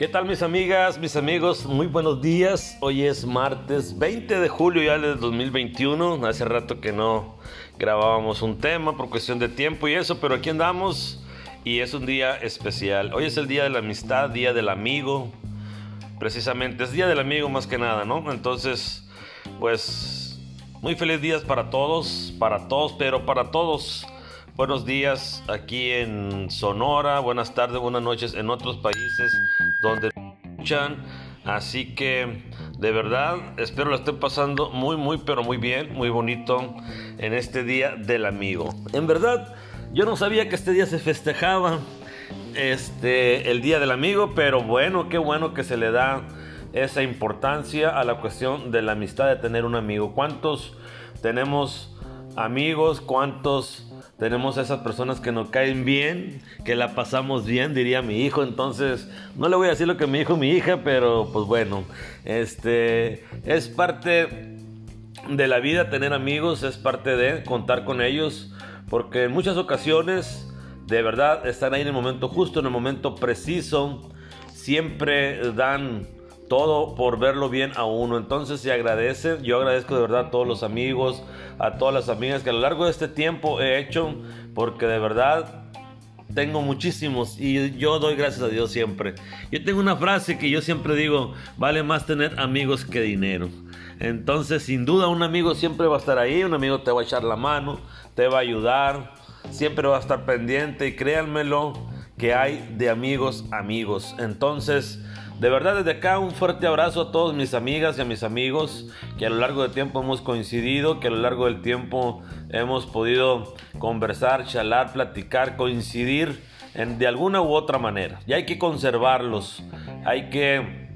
¿Qué tal mis amigas, mis amigos? Muy buenos días. Hoy es martes 20 de julio ya del 2021. Hace rato que no grabábamos un tema por cuestión de tiempo y eso, pero aquí andamos y es un día especial. Hoy es el día de la amistad, día del amigo. Precisamente es día del amigo más que nada, ¿no? Entonces, pues muy feliz días para todos, para todos, pero para todos. Buenos días aquí en Sonora, buenas tardes, buenas noches en otros países donde escuchan. Así que de verdad espero lo estén pasando muy, muy, pero muy bien, muy bonito en este día del amigo. En verdad, yo no sabía que este día se festejaba, este, el día del amigo, pero bueno, qué bueno que se le da esa importancia a la cuestión de la amistad de tener un amigo. ¿Cuántos tenemos amigos? ¿Cuántos tenemos a esas personas que nos caen bien, que la pasamos bien, diría mi hijo. Entonces, no le voy a decir lo que me dijo mi hija, pero pues bueno, este es parte de la vida tener amigos, es parte de contar con ellos, porque en muchas ocasiones, de verdad, están ahí en el momento justo, en el momento preciso, siempre dan todo por verlo bien a uno. Entonces se agradece. Yo agradezco de verdad a todos los amigos, a todas las amigas que a lo largo de este tiempo he hecho, porque de verdad tengo muchísimos y yo doy gracias a Dios siempre. Yo tengo una frase que yo siempre digo, vale más tener amigos que dinero. Entonces, sin duda, un amigo siempre va a estar ahí, un amigo te va a echar la mano, te va a ayudar, siempre va a estar pendiente y créanmelo que hay de amigos amigos. Entonces, de verdad, desde acá un fuerte abrazo a todos mis amigas y a mis amigos que a lo largo del tiempo hemos coincidido, que a lo largo del tiempo hemos podido conversar, charlar, platicar, coincidir en, de alguna u otra manera. Y hay que conservarlos, hay que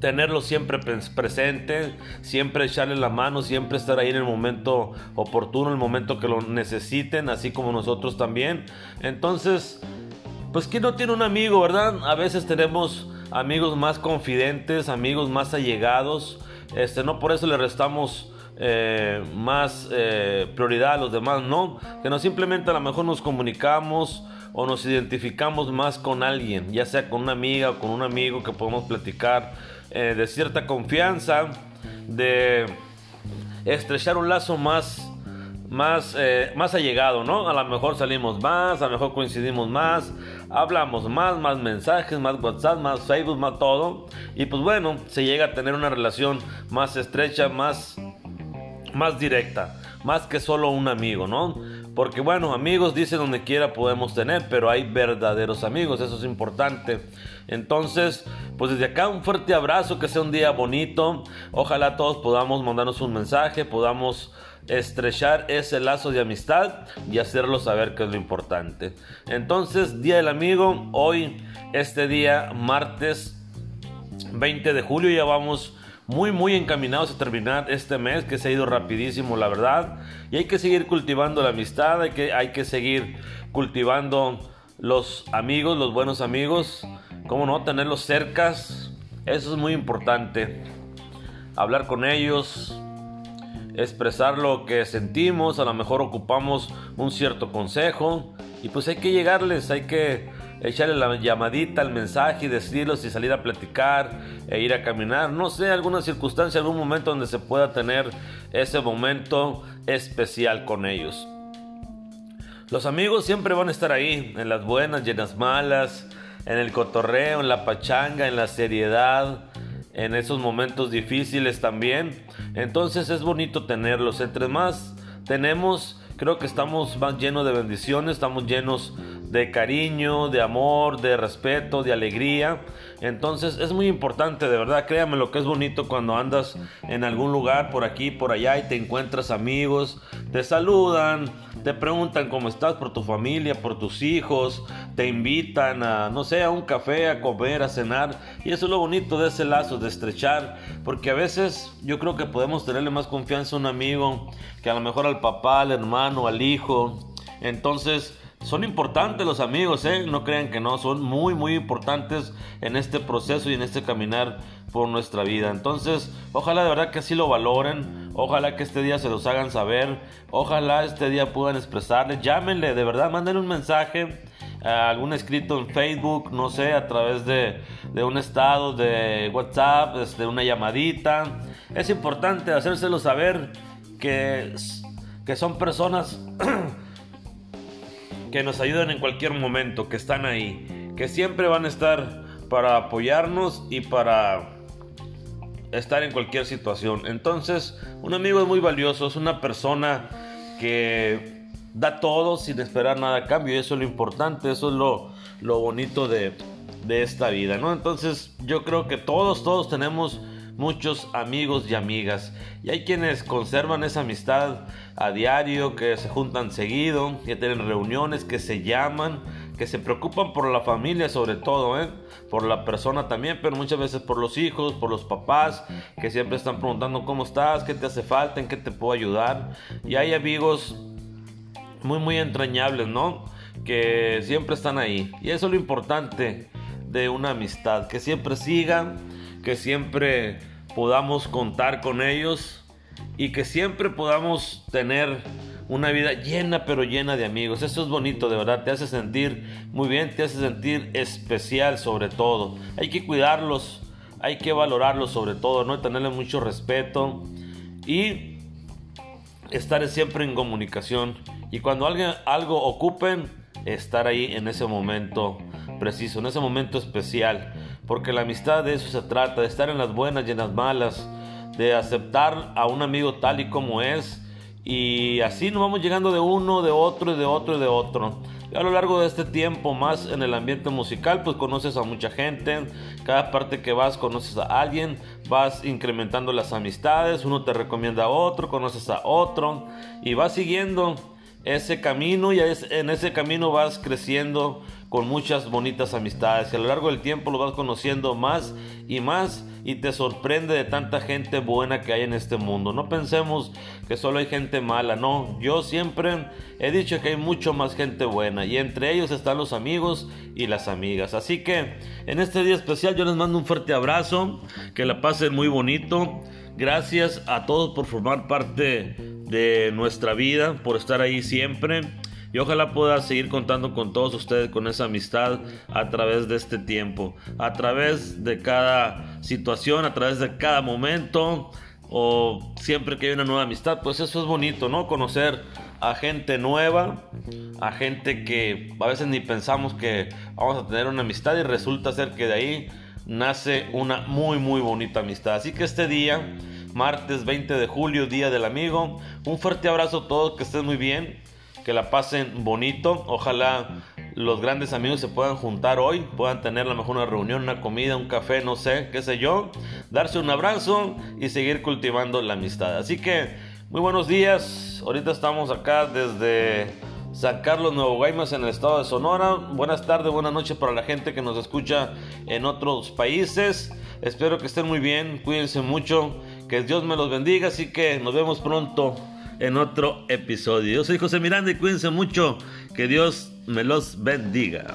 tenerlos siempre presente, siempre echarle la mano, siempre estar ahí en el momento oportuno, el momento que lo necesiten, así como nosotros también. Entonces, pues ¿quién no tiene un amigo, verdad? A veces tenemos amigos más confidentes, amigos más allegados. Este, no por eso le restamos eh, más eh, prioridad a los demás, no, que no simplemente a lo mejor nos comunicamos o nos identificamos más con alguien, ya sea con una amiga o con un amigo que podemos platicar eh, de cierta confianza, de estrechar un lazo más más, más allegado, ¿no? A lo mejor salimos más, a lo mejor coincidimos más, hablamos más, más mensajes, más WhatsApp, más Facebook, más todo. Y pues bueno, se llega a tener una relación más estrecha, más, más directa, más que solo un amigo, ¿no? Porque bueno, amigos dice donde quiera podemos tener, pero hay verdaderos amigos, eso es importante. Entonces, pues desde acá un fuerte abrazo, que sea un día bonito. Ojalá todos podamos mandarnos un mensaje, podamos estrechar ese lazo de amistad y hacerlo saber que es lo importante. Entonces, Día del Amigo, hoy, este día, martes 20 de julio, ya vamos muy muy encaminados a terminar este mes que se ha ido rapidísimo la verdad. Y hay que seguir cultivando la amistad hay que, hay que seguir cultivando los amigos los buenos amigos. Cómo no tenerlos cercas. Eso es muy importante. Hablar con ellos expresar lo que sentimos, a lo mejor ocupamos un cierto consejo. Y pues hay que llegarles, hay que echarle la llamadita, el mensaje y decirlos y salir a platicar e ir a caminar, no sé, alguna circunstancia, algún momento donde se pueda tener ese momento especial con ellos. Los amigos siempre van a estar ahí, en las buenas y en las malas, en el cotorreo, en la pachanga, en la seriedad, en esos momentos difíciles también. Entonces es bonito tenerlos. Entre más tenemos, creo que estamos más llenos de bendiciones, estamos llenos de cariño, de amor, de respeto, de alegría. Entonces es muy importante, de verdad, créame lo que es bonito cuando andas en algún lugar por aquí, por allá y te encuentras amigos, te saludan, te preguntan cómo estás por tu familia, por tus hijos, te invitan a, no sé, a un café, a comer, a cenar. Y eso es lo bonito de ese lazo, de estrechar, porque a veces yo creo que podemos tenerle más confianza a un amigo que a lo mejor al papá, al hermano, al hijo. Entonces, son importantes los amigos, ¿eh? no crean que no, son muy, muy importantes en este proceso y en este caminar por nuestra vida. Entonces, ojalá de verdad que así lo valoren, ojalá que este día se los hagan saber, ojalá este día puedan expresarle, llámenle, de verdad, manden un mensaje algún escrito en Facebook, no sé, a través de, de un estado de WhatsApp, de este, una llamadita. Es importante hacérselo saber que, que son personas que nos ayudan en cualquier momento, que están ahí, que siempre van a estar para apoyarnos y para estar en cualquier situación. Entonces, un amigo es muy valioso, es una persona que da todo sin esperar nada a cambio y eso es lo importante, eso es lo, lo bonito de, de esta vida, ¿no? Entonces, yo creo que todos, todos tenemos muchos amigos y amigas. Y hay quienes conservan esa amistad a diario, que se juntan seguido, que tienen reuniones, que se llaman, que se preocupan por la familia sobre todo, ¿eh? por la persona también, pero muchas veces por los hijos, por los papás, que siempre están preguntando cómo estás, qué te hace falta, en qué te puedo ayudar. Y hay amigos muy, muy entrañables, ¿no? Que siempre están ahí. Y eso es lo importante de una amistad, que siempre sigan que siempre podamos contar con ellos y que siempre podamos tener una vida llena pero llena de amigos. Eso es bonito, de verdad, te hace sentir muy bien, te hace sentir especial sobre todo. Hay que cuidarlos, hay que valorarlos sobre todo, ¿no? Tenerle mucho respeto y estar siempre en comunicación. Y cuando alguien algo ocupen, estar ahí en ese momento preciso, en ese momento especial porque la amistad de eso se trata, de estar en las buenas y en las malas, de aceptar a un amigo tal y como es, y así nos vamos llegando de uno, de otro, y de otro, y de otro. Y a lo largo de este tiempo, más en el ambiente musical, pues conoces a mucha gente, cada parte que vas conoces a alguien, vas incrementando las amistades, uno te recomienda a otro, conoces a otro, y vas siguiendo ese camino y en ese camino vas creciendo con muchas bonitas amistades a lo largo del tiempo lo vas conociendo más y más y te sorprende de tanta gente buena que hay en este mundo. No pensemos que solo hay gente mala, no, yo siempre he dicho que hay mucho más gente buena y entre ellos están los amigos y las amigas. Así que en este día especial yo les mando un fuerte abrazo, que la pasen muy bonito. Gracias a todos por formar parte de nuestra vida, por estar ahí siempre y ojalá pueda seguir contando con todos ustedes con esa amistad a través de este tiempo, a través de cada situación, a través de cada momento o siempre que hay una nueva amistad, pues eso es bonito, ¿no? Conocer a gente nueva, a gente que a veces ni pensamos que vamos a tener una amistad y resulta ser que de ahí nace una muy muy bonita amistad. Así que este día, martes 20 de julio, Día del Amigo, un fuerte abrazo a todos, que estén muy bien que la pasen bonito. Ojalá los grandes amigos se puedan juntar hoy, puedan tener a lo mejor una reunión, una comida, un café, no sé, qué sé yo, darse un abrazo y seguir cultivando la amistad. Así que muy buenos días. Ahorita estamos acá desde San Carlos, Nuevo Guaymas, en el estado de Sonora. Buenas tardes, buenas noches para la gente que nos escucha en otros países. Espero que estén muy bien, cuídense mucho, que Dios me los bendiga, así que nos vemos pronto en otro episodio. Yo soy José Miranda y cuídense mucho. Que Dios me los bendiga.